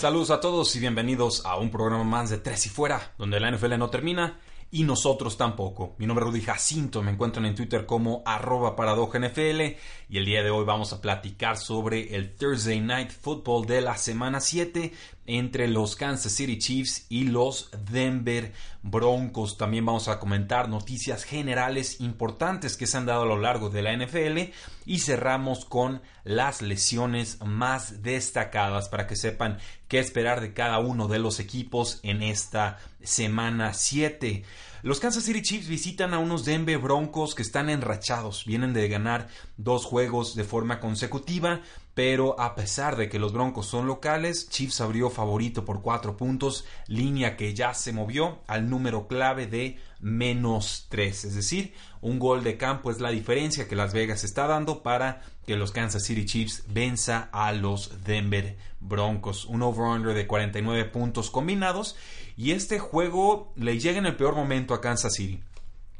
Saludos a todos y bienvenidos a un programa más de Tres y Fuera, donde la NFL no termina y nosotros tampoco. Mi nombre es Rudy Jacinto, me encuentran en Twitter como arroba NFL y el día de hoy vamos a platicar sobre el Thursday Night Football de la semana 7 entre los Kansas City Chiefs y los Denver Broncos. También vamos a comentar noticias generales importantes que se han dado a lo largo de la NFL y cerramos con las lesiones más destacadas para que sepan qué esperar de cada uno de los equipos en esta semana 7. Los Kansas City Chiefs visitan a unos Denver Broncos que están enrachados, vienen de ganar dos juegos de forma consecutiva, pero a pesar de que los Broncos son locales, Chiefs abrió favorito por cuatro puntos, línea que ya se movió al número clave de menos tres, es decir, un gol de campo es la diferencia que Las Vegas está dando para que los Kansas City Chiefs venza a los Denver Broncos, un over-under de 49 puntos combinados y este juego le llega en el peor momento a Kansas City.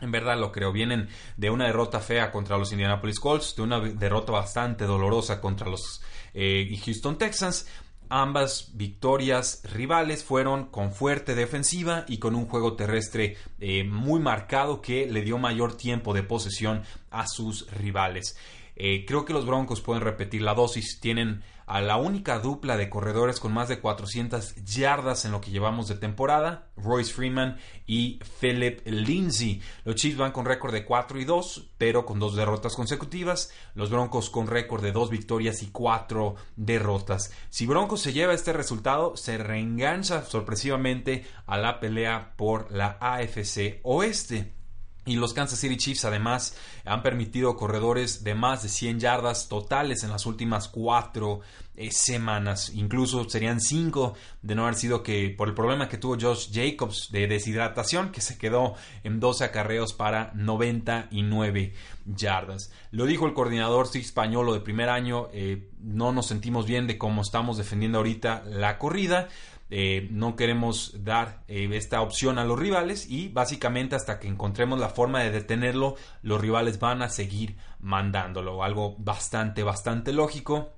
En verdad lo creo. Vienen de una derrota fea contra los Indianapolis Colts, de una derrota bastante dolorosa contra los eh, Houston Texans. Ambas victorias rivales fueron con fuerte defensiva y con un juego terrestre eh, muy marcado que le dio mayor tiempo de posesión a sus rivales. Eh, creo que los Broncos pueden repetir la dosis. Tienen a la única dupla de corredores con más de 400 yardas en lo que llevamos de temporada, Royce Freeman y Philip Lindsay. Los Chiefs van con récord de 4 y 2, pero con dos derrotas consecutivas. Los Broncos con récord de 2 victorias y 4 derrotas. Si Broncos se lleva este resultado, se reengancha sorpresivamente a la pelea por la AFC Oeste. Y los Kansas City Chiefs además han permitido corredores de más de 100 yardas totales en las últimas cuatro eh, semanas. Incluso serían cinco de no haber sido que por el problema que tuvo Josh Jacobs de deshidratación, que se quedó en 12 acarreos para 99 yardas. Lo dijo el coordinador español de primer año. Eh, no nos sentimos bien de cómo estamos defendiendo ahorita la corrida. Eh, no queremos dar eh, esta opción a los rivales y básicamente hasta que encontremos la forma de detenerlo, los rivales van a seguir mandándolo. Algo bastante, bastante lógico.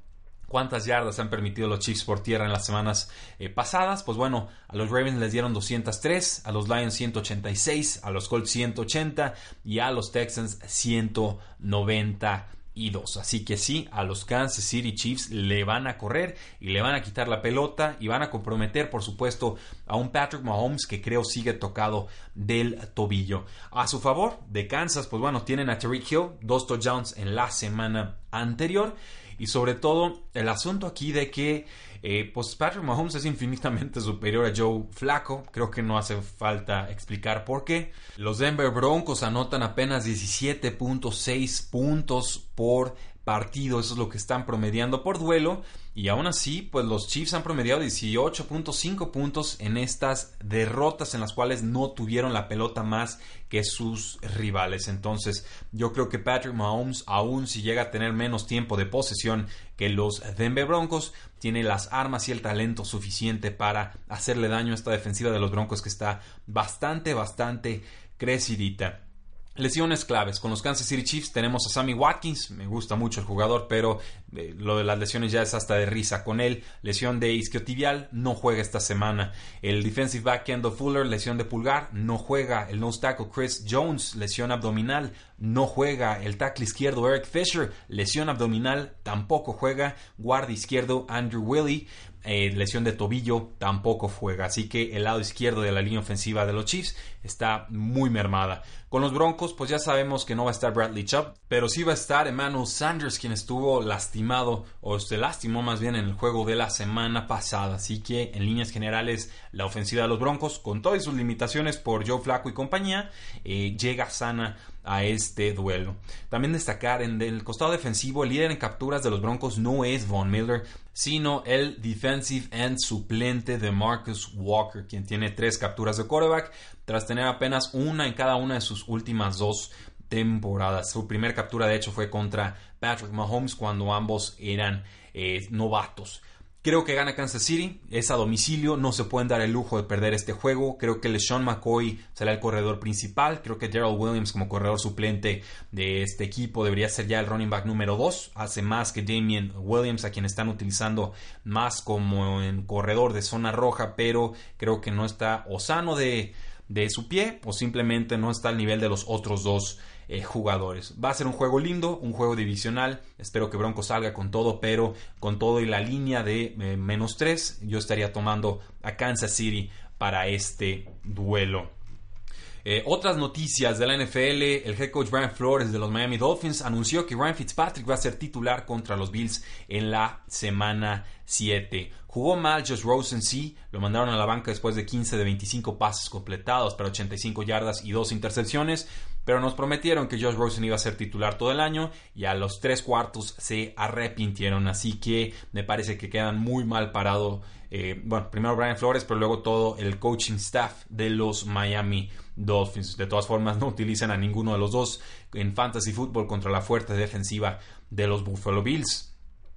¿Cuántas yardas han permitido los Chiefs por tierra en las semanas eh, pasadas? Pues bueno, a los Ravens les dieron 203, a los Lions 186, a los Colts 180 y a los Texans 190 y. Así que sí, a los Kansas City Chiefs le van a correr y le van a quitar la pelota y van a comprometer, por supuesto, a un Patrick Mahomes que creo sigue tocado del tobillo. A su favor, de Kansas, pues bueno, tienen a Tariq Hill, dos touchdowns en la semana anterior y sobre todo el asunto aquí de que eh, pues Patrick Mahomes es infinitamente superior a Joe Flaco. Creo que no hace falta explicar por qué. Los Denver Broncos anotan apenas 17.6 puntos por partido. Eso es lo que están promediando por duelo. Y aún así, pues los Chiefs han promediado 18.5 puntos en estas derrotas en las cuales no tuvieron la pelota más que sus rivales. Entonces, yo creo que Patrick Mahomes, aún si llega a tener menos tiempo de posesión que los Denver Broncos, tiene las armas y el talento suficiente para hacerle daño a esta defensiva de los Broncos que está bastante, bastante crecidita. Lesiones claves. Con los Kansas City Chiefs tenemos a Sammy Watkins. Me gusta mucho el jugador, pero eh, lo de las lesiones ya es hasta de risa con él. Lesión de isquiotibial, no juega esta semana. El defensive back Kendall Fuller, lesión de pulgar, no juega. El nose tackle Chris Jones, lesión abdominal, no juega. El tackle izquierdo Eric Fisher, lesión abdominal, tampoco juega. Guardia izquierdo Andrew Willie, eh, lesión de tobillo, tampoco juega. Así que el lado izquierdo de la línea ofensiva de los Chiefs está muy mermada. Con los Broncos, pues ya sabemos que no va a estar Bradley Chubb, pero sí va a estar Emmanuel Sanders, quien estuvo lastimado, o se lastimó más bien en el juego de la semana pasada. Así que, en líneas generales, la ofensiva de los Broncos, con todas sus limitaciones por Joe Flacco y compañía, eh, llega sana a este duelo. También destacar en el costado defensivo, el líder en capturas de los Broncos no es Von Miller, sino el defensive end suplente de Marcus Walker, quien tiene tres capturas de quarterback tras tener apenas una en cada una de sus últimas dos temporadas. Su primera captura de hecho fue contra Patrick Mahomes cuando ambos eran eh, novatos. Creo que gana Kansas City, es a domicilio, no se pueden dar el lujo de perder este juego. Creo que LeSean McCoy será el corredor principal. Creo que Daryl Williams como corredor suplente de este equipo debería ser ya el running back número 2. Hace más que Damien Williams, a quien están utilizando más como en corredor de zona roja, pero creo que no está o sano de, de su pie o simplemente no está al nivel de los otros dos eh, jugadores. Va a ser un juego lindo, un juego divisional. Espero que Bronco salga con todo, pero con todo y la línea de eh, menos 3, yo estaría tomando a Kansas City para este duelo. Eh, otras noticias de la NFL, el head coach Brian Flores de los Miami Dolphins anunció que Ryan Fitzpatrick va a ser titular contra los Bills en la semana 7. Jugó mal Josh Rosen, sí, lo mandaron a la banca después de 15 de 25 pases completados para 85 yardas y 2 intercepciones, pero nos prometieron que Josh Rosen iba a ser titular todo el año y a los tres cuartos se arrepintieron, así que me parece que quedan muy mal parados. Eh, bueno, primero Brian Flores, pero luego todo el coaching staff de los Miami Dolphins. De todas formas, no utilizan a ninguno de los dos en fantasy football contra la fuerte defensiva de los Buffalo Bills.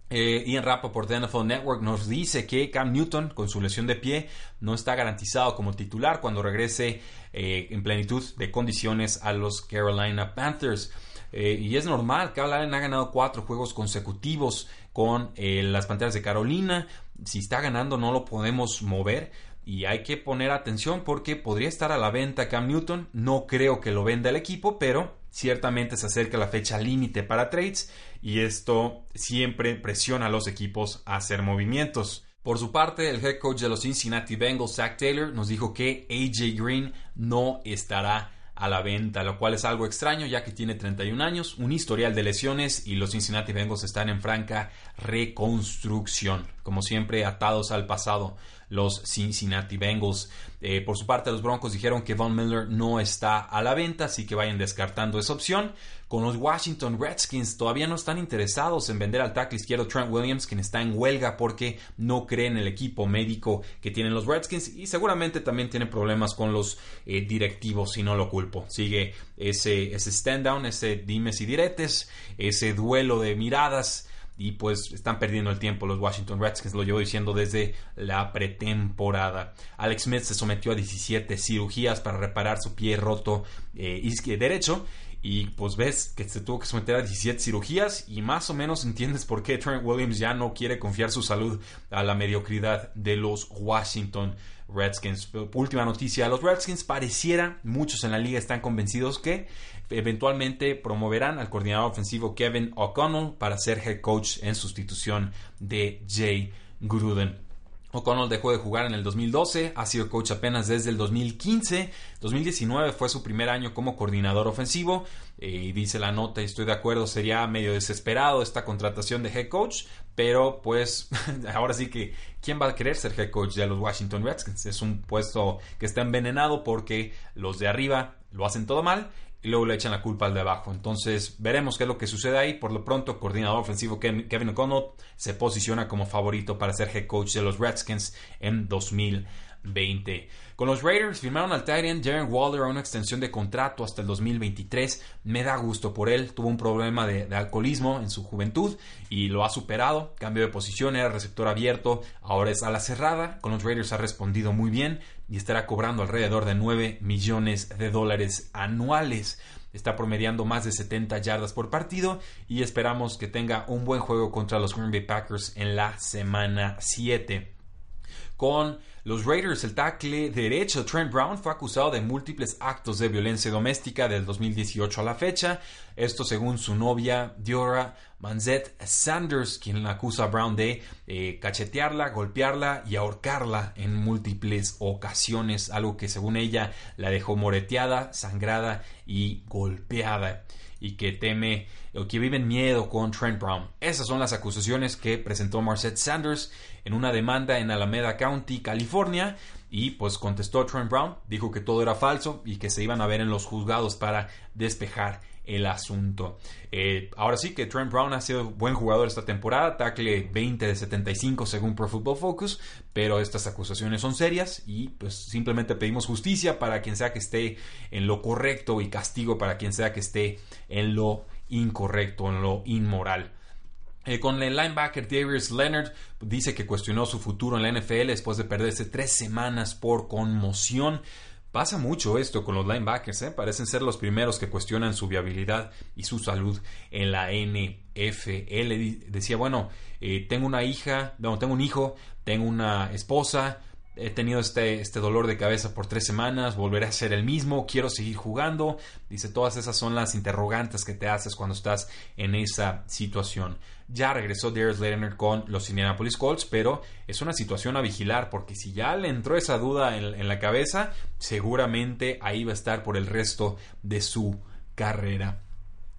Eh, Ian Rappaport de NFL Network nos dice que Cam Newton, con su lesión de pie, no está garantizado como titular cuando regrese eh, en plenitud de condiciones a los Carolina Panthers. Eh, y es normal, Allen ha ganado cuatro juegos consecutivos con las Panteras de Carolina. Si está ganando, no lo podemos mover y hay que poner atención porque podría estar a la venta Cam Newton. No creo que lo venda el equipo, pero ciertamente se acerca la fecha límite para trades y esto siempre presiona a los equipos a hacer movimientos. Por su parte, el head coach de los Cincinnati Bengals, Zach Taylor, nos dijo que AJ Green no estará a la venta, lo cual es algo extraño ya que tiene 31 años, un historial de lesiones y los Cincinnati Bengals están en franca reconstrucción, como siempre atados al pasado los Cincinnati Bengals. Eh, por su parte, los Broncos dijeron que Von Miller no está a la venta, así que vayan descartando esa opción. Con los Washington Redskins todavía no están interesados en vender al tackle izquierdo Trent Williams, quien está en huelga porque no cree en el equipo médico que tienen los Redskins y seguramente también tiene problemas con los eh, directivos, si no lo culpo. Sigue ese, ese stand down, ese dimes y diretes, ese duelo de miradas y pues están perdiendo el tiempo los Washington Redskins, lo llevo diciendo desde la pretemporada. Alex Smith se sometió a 17 cirugías para reparar su pie roto eh, derecho y pues ves que se tuvo que someter a 17 cirugías y más o menos entiendes por qué Trent Williams ya no quiere confiar su salud a la mediocridad de los Washington Redskins. Última noticia, los Redskins pareciera, muchos en la liga están convencidos que eventualmente promoverán al coordinador ofensivo Kevin O'Connell para ser head coach en sustitución de Jay Gruden. O'Connell dejó de jugar en el 2012, ha sido coach apenas desde el 2015. 2019 fue su primer año como coordinador ofensivo. Eh, y dice la nota, y estoy de acuerdo, sería medio desesperado esta contratación de head coach. Pero pues ahora sí que, ¿quién va a querer ser head coach de los Washington Redskins? Es un puesto que está envenenado porque los de arriba lo hacen todo mal y luego le echan la culpa al de abajo. Entonces veremos qué es lo que sucede ahí. Por lo pronto, coordinador ofensivo Kevin O'Connell se posiciona como favorito para ser head coach de los Redskins en 2020. Con los Raiders firmaron al Titan Darren Waller a una extensión de contrato hasta el 2023. Me da gusto por él. Tuvo un problema de, alcoholismo en su juventud y lo ha superado. Cambio de posición, era receptor abierto, ahora es a la cerrada. Con los Raiders ha respondido muy bien y estará cobrando alrededor de 9 millones de dólares anuales. Está promediando más de 70 yardas por partido y esperamos que tenga un buen juego contra los Green Bay Packers en la semana 7. Con los Raiders, el tackle derecho Trent Brown fue acusado de múltiples actos de violencia doméstica del 2018 a la fecha. Esto según su novia Diora Manzette Sanders, quien acusa a Brown de eh, cachetearla, golpearla y ahorcarla en múltiples ocasiones, algo que según ella la dejó moreteada, sangrada y golpeada y que teme o que vive en miedo con Trent Brown. Esas son las acusaciones que presentó Marcette Sanders en una demanda en Alameda County, California. y pues contestó Trent Brown, dijo que todo era falso y que se iban a ver en los juzgados para despejar el asunto. Eh, ahora sí que Trent Brown ha sido buen jugador esta temporada, tackle 20 de 75 según Pro Football Focus, pero estas acusaciones son serias y pues simplemente pedimos justicia para quien sea que esté en lo correcto y castigo para quien sea que esté en lo incorrecto, en lo inmoral. Eh, con el linebacker Darius Leonard, dice que cuestionó su futuro en la NFL después de perderse tres semanas por conmoción. Pasa mucho esto con los linebackers, ¿eh? parecen ser los primeros que cuestionan su viabilidad y su salud en la NFL. Decía, bueno, eh, tengo una hija, no, tengo un hijo, tengo una esposa, he tenido este, este dolor de cabeza por tres semanas, volveré a ser el mismo, quiero seguir jugando. Dice, todas esas son las interrogantes que te haces cuando estás en esa situación. Ya regresó Darius Leonard con los Indianapolis Colts, pero es una situación a vigilar porque si ya le entró esa duda en, la cabeza, seguramente ahí va a estar por el resto de su carrera.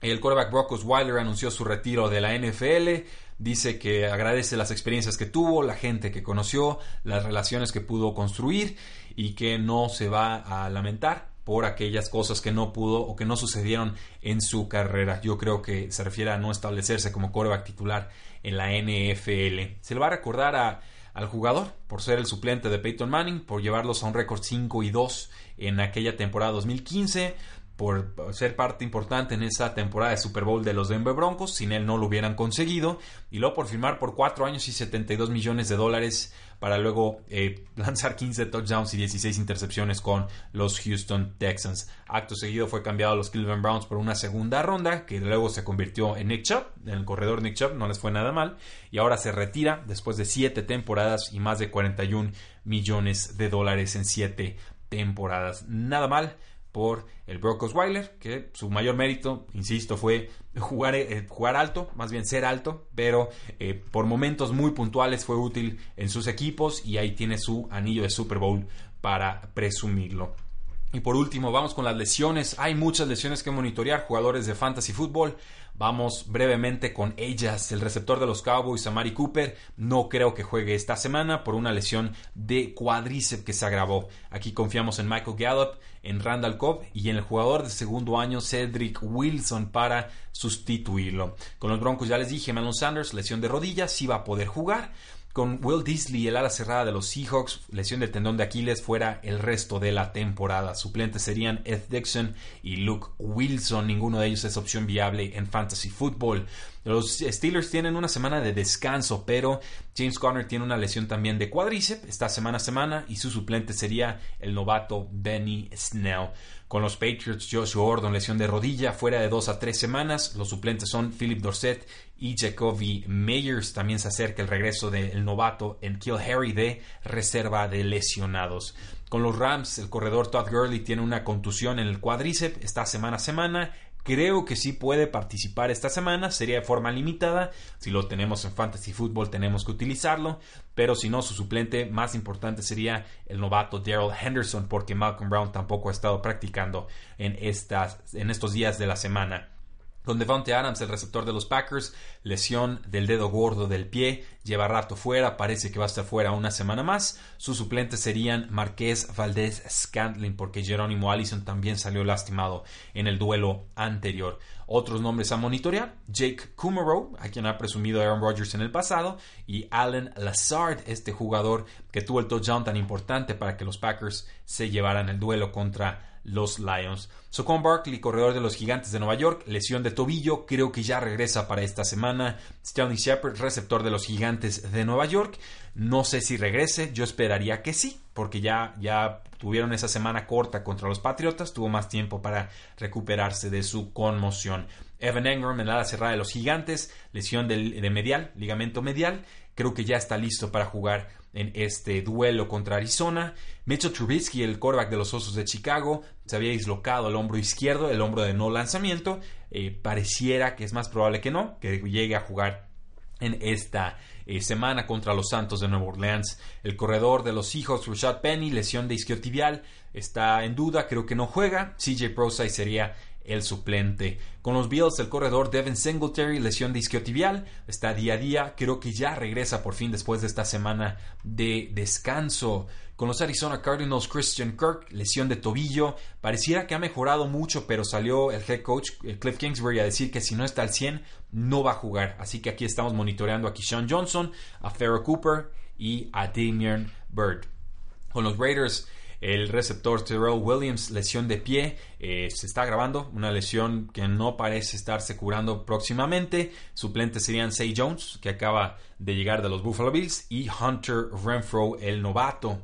El quarterback Brock Osweiler anunció su retiro de la NFL. Dice que agradece las experiencias que tuvo, la gente que conoció, las relaciones que pudo construir y que no se va a lamentar por aquellas cosas que no pudo o que no sucedieron en su carrera. Yo creo que se refiere a no establecerse como quarterback titular en la NFL. Se le va a recordar al jugador por ser el suplente de Peyton Manning, por llevarlos a un récord 5 y 2 en aquella temporada 2015 por ser parte importante en esa temporada de Super Bowl de los Denver Broncos, sin él no lo hubieran conseguido, y luego por firmar por 4 años y 72 millones de dólares para luego eh, lanzar 15 touchdowns y 16 intercepciones con los Houston Texans. Acto seguido fue cambiado a los Cleveland Browns por una segunda ronda, que luego se convirtió en Nick Chubb, en el corredor Nick Chubb, no les fue nada mal, y ahora se retira después de 7 temporadas y más de 41 millones de dólares en 7 temporadas. Nada mal por el Brock Osweiler, que su mayor mérito, insisto, fue jugar, eh, jugar alto, más bien ser alto, pero eh, por momentos muy puntuales fue útil en sus equipos y ahí tiene su anillo de Super Bowl para presumirlo. Y por último, vamos con las lesiones. Hay muchas lesiones que monitorear, jugadores de fantasy fútbol. Vamos brevemente con ellas. El receptor de los Cowboys, Amari Cooper, no creo que juegue esta semana por una lesión de cuádriceps que se agravó. Aquí confiamos en Michael Gallup, en Randall Cobb y en el jugador de segundo año, Cedric Wilson, para sustituirlo. Con los Broncos ya les dije, Malon Sanders, lesión de rodilla, sí va a poder jugar con Will Disley, el ala cerrada de los Seahawks, lesión del tendón de Aquiles, fuera el resto de la temporada. Suplentes serían Ed Dixon y Luke Wilson. Ninguno de ellos es opción viable en fantasy football. Los Steelers tienen una semana de descanso, pero James Conner tiene una lesión también de cuádriceps, está semana a semana, y su suplente sería el novato Benny Snell. Con los Patriots, Joshua Gordon, lesión de rodilla, fuera de dos a tres semanas. Los suplentes son Philip Dorset y Jacoby Meyers. También se acerca el regreso del novato en Kill Harry de reserva de lesionados. Con los Rams, el corredor Todd Gurley tiene una contusión en el cuádriceps, está semana a semana. Creo que sí puede participar esta semana, sería de forma limitada. Si lo tenemos en Fantasy Football tenemos que utilizarlo, pero si no, su suplente más importante sería el novato Daryl Henderson, porque Malcolm Brown tampoco ha estado practicando en, estas, en estos días de la semana. Con Devontae Adams, el receptor de los Packers, lesión del dedo gordo del pie, lleva rato fuera, parece que va a estar fuera una semana más. Sus suplentes serían Marqués Valdés Scantling, porque Jerónimo Allison también salió lastimado en el duelo anterior. Otros nombres a monitorear: Jake Kummerow, a quien ha presumido Aaron Rodgers en el pasado, y Alan Lazard, este jugador que tuvo el touchdown tan importante para que los Packers se llevaran el duelo contra los Lions. Socon Barkley, corredor de los Gigantes de Nueva York, lesión de tobillo, creo que ya regresa para esta semana. Stanley Shepard, receptor de los Gigantes de Nueva York, no sé si regrese, yo esperaría que sí, porque ya, ya tuvieron esa semana corta contra los Patriotas, tuvo más tiempo para recuperarse de su conmoción. Evan Engram en la cerrada de los Gigantes, lesión de medial, ligamento medial, creo que ya está listo para jugar en este duelo contra Arizona. Mitchell Trubisky, el quarterback de los Osos de Chicago, se había dislocado el hombro izquierdo, el hombro de no lanzamiento. Eh, pareciera que es más probable que no, que llegue a jugar en esta eh, semana contra los Santos de Nueva Orleans. El corredor de los Seahawks, Rashad Penny, lesión de isquiotibial, está en duda, creo que no juega. CJ Prosai sería el suplente. Con los Bills, el corredor Devin Singletary, lesión de isquiotibial, está día a día. Creo que ya regresa por fin después de esta semana de descanso. Con los Arizona Cardinals, Christian Kirk, lesión de tobillo. Pareciera que ha mejorado mucho, pero salió el head coach Cliff Kingsbury a decir que si no está al 100, no va a jugar. Así que aquí estamos monitoreando a Keyshawn Johnson, a Farrah Cooper y a Damian Bird. Con los Raiders, el receptor Terrell Williams, lesión de pie, eh, se está grabando, una lesión que no parece estarse curando próximamente. Suplentes serían Say Jones, que acaba de llegar de los Buffalo Bills, y Hunter Renfro, el novato.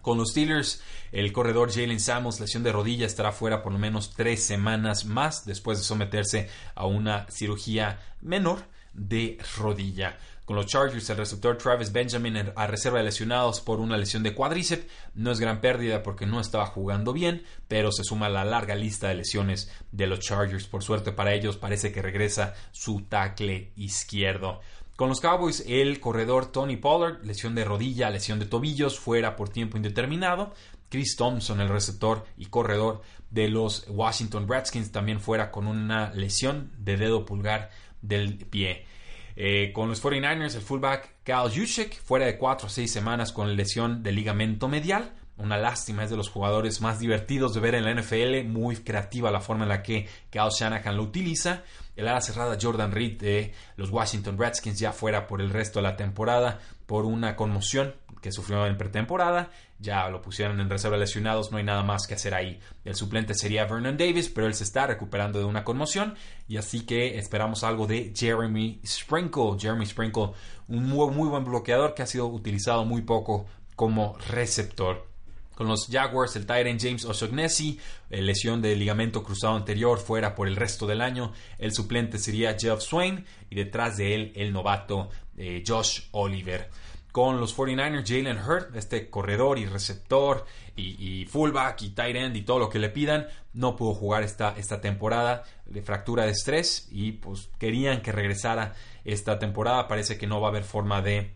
Con los Steelers, el corredor Jalen Samuels, lesión de rodilla, estará fuera por lo menos tres semanas más después de someterse a una cirugía menor de rodilla. Con los Chargers, el receptor Travis Benjamin a reserva de lesionados por una lesión de cuádriceps. No es gran pérdida porque no estaba jugando bien, pero se suma a la larga lista de lesiones de los Chargers. Por suerte para ellos, parece que regresa su tackle izquierdo. Con los Cowboys, el corredor Tony Pollard, lesión de rodilla, lesión de tobillos, fuera por tiempo indeterminado. Chris Thompson, el receptor y corredor de los Washington Redskins, también fuera con una lesión de dedo pulgar del pie. Eh, con los 49ers, el fullback Cal Juszczyk, fuera de 4 o 6 semanas con lesión de ligamento medial. Una lástima, es de los jugadores más divertidos de ver en la NFL, muy creativa la forma en la que Cal Shanahan lo utiliza. El ala cerrada Jordan Reed de los Washington Redskins ya fuera por el resto de la temporada por una conmoción que sufrió en pretemporada. Ya lo pusieron en reserva lesionados, no hay nada más que hacer ahí. El suplente sería Vernon Davis, pero él se está recuperando de una conmoción y así que esperamos algo de Jeremy Sprinkle. Jeremy Sprinkle, un muy, muy buen bloqueador que ha sido utilizado muy poco como receptor. Con los Jaguars, el Tyrant James O'Shaughnessy, eh, lesión de ligamento cruzado anterior, fuera por el resto del año. El suplente sería Jeff Swain y detrás de él el novato eh, Josh Oliver. Con los 49ers, Jalen Hurt, este corredor y receptor y, fullback y tight end y todo lo que le pidan, no pudo jugar esta, esta temporada de fractura de estrés y pues querían que regresara esta temporada. Parece que no va a haber forma de,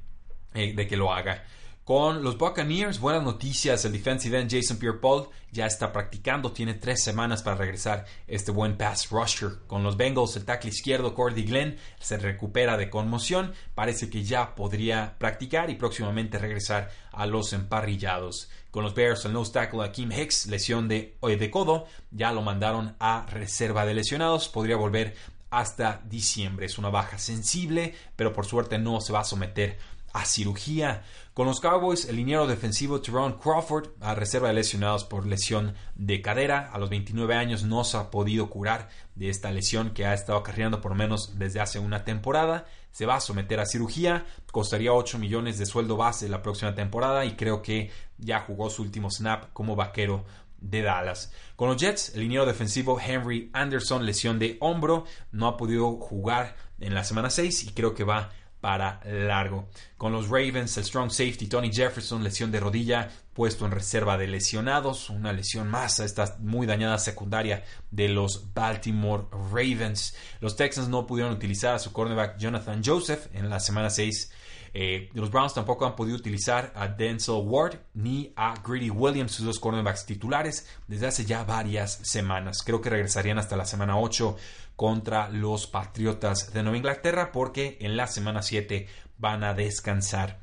eh, de que lo haga. Con los Buccaneers, buenas noticias. El defensive end Jason Pierre-Paul ya está practicando. Tiene tres semanas para regresar este buen pass rusher. Con los Bengals, el tackle izquierdo Cordy Glenn se recupera de conmoción. Parece que ya podría practicar y próximamente regresar a los emparrillados. Con los Bears, el nose tackle Akeem Hicks, lesión de, de codo, ya lo mandaron a reserva de lesionados. Podría volver hasta diciembre. Es una baja sensible, pero por suerte no se va a someter a cirugía. Con los Cowboys, el liniero defensivo Tyrone Crawford, a reserva de lesionados por lesión de cadera, a los 29 años no se ha podido curar de esta lesión que ha estado acarreando por menos desde hace una temporada. Se va a someter a cirugía, costaría 8 millones de sueldo base la próxima temporada y creo que ya jugó su último snap como vaquero de Dallas. Con los Jets, el liniero defensivo Henry Anderson, lesión de hombro, no ha podido jugar en la semana 6 y creo que va para largo. Con los Ravens, el strong safety Tony Jefferson, lesión de rodilla, puesto en reserva de lesionados, una lesión más a esta muy dañada secundaria de los Baltimore Ravens. Los Texans no pudieron utilizar a su cornerback Jonathan Joseph en la semana 6 eh, los Browns tampoco han podido utilizar a Denzel Ward ni a Greedy Williams, sus dos cornerbacks titulares, desde hace ya varias semanas. Creo que regresarían hasta la semana 8 contra los Patriotas de Nueva Inglaterra porque en la semana 7 van a descansar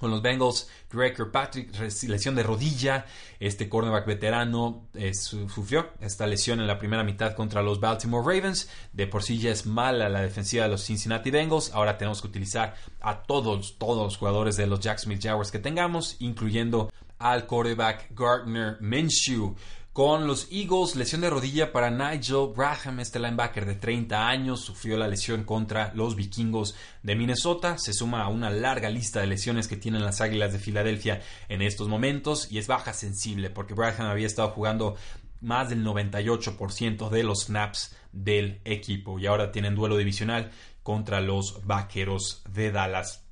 con los Bengals, Drake Patrick, lesión de rodilla. Este cornerback veterano eh, sufrió esta lesión en la primera mitad contra los Baltimore Ravens. De por sí ya es mala la defensiva de los Cincinnati Bengals. Ahora tenemos que utilizar a todos, todos los jugadores de los Jacksonville Jaguars que tengamos, incluyendo al quarterback Gardner Minshew. Con los Eagles, lesión de rodilla para Nigel Braham, este linebacker de 30 años, sufrió la lesión contra los vikingos de Minnesota. Se suma a una larga lista de lesiones que tienen las Águilas de Filadelfia en estos momentos y es baja sensible porque Braham había estado jugando más del 98% de los snaps del equipo y ahora tienen duelo divisional contra los Vaqueros de Dallas.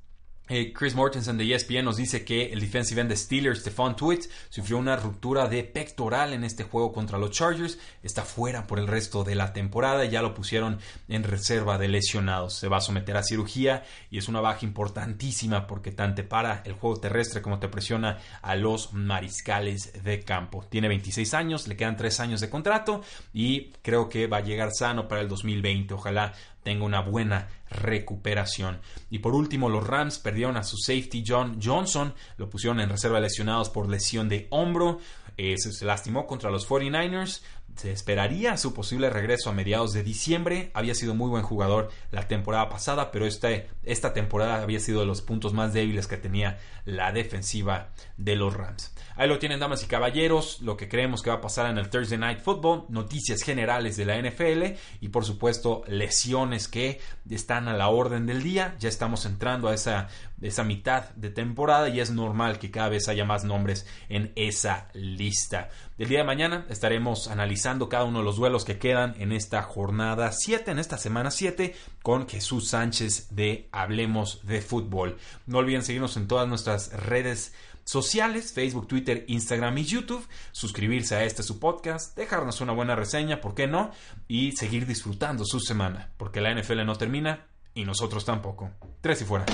Eh, Chris Mortensen de ESPN nos dice que el defensive end de Steelers, Stephon Tweet, sufrió una ruptura de pectoral en este juego contra los Chargers. Está fuera por el resto de la temporada ya lo pusieron en reserva de lesionados. Se va a someter a cirugía y es una baja importantísima porque tanto para el juego terrestre como te presiona a los mariscales de campo. Tiene 26 años, le quedan 3 años de contrato y creo que va a llegar sano para el 2020. Ojalá tenga una buena recuperación. Y por último, los Rams perdieron a su safety John Johnson, lo pusieron en reserva lesionados por lesión de hombro, eh, se lastimó contra los 49ers, se esperaría su posible regreso a mediados de diciembre. Había sido muy buen jugador la temporada pasada, pero este, esta temporada había sido de los puntos más débiles que tenía la defensiva de los Rams. Ahí lo tienen, damas y caballeros, lo que creemos que va a pasar en el Thursday Night Football, noticias generales de la NFL y por supuesto lesiones que están a la orden del día. Ya estamos entrando a esa, esa mitad de temporada y es normal que cada vez haya más nombres en esa lista. El día de mañana estaremos analizando cada uno de los duelos que quedan en esta jornada 7, en esta semana 7, con Jesús Sánchez de Hablemos de Fútbol. No olviden seguirnos en todas nuestras redes sociales, Facebook, Twitter, Instagram y YouTube, suscribirse a este su podcast, dejarnos una buena reseña, ¿por qué no? Y seguir disfrutando su semana, porque la NFL no termina y nosotros tampoco. Tres y fuera.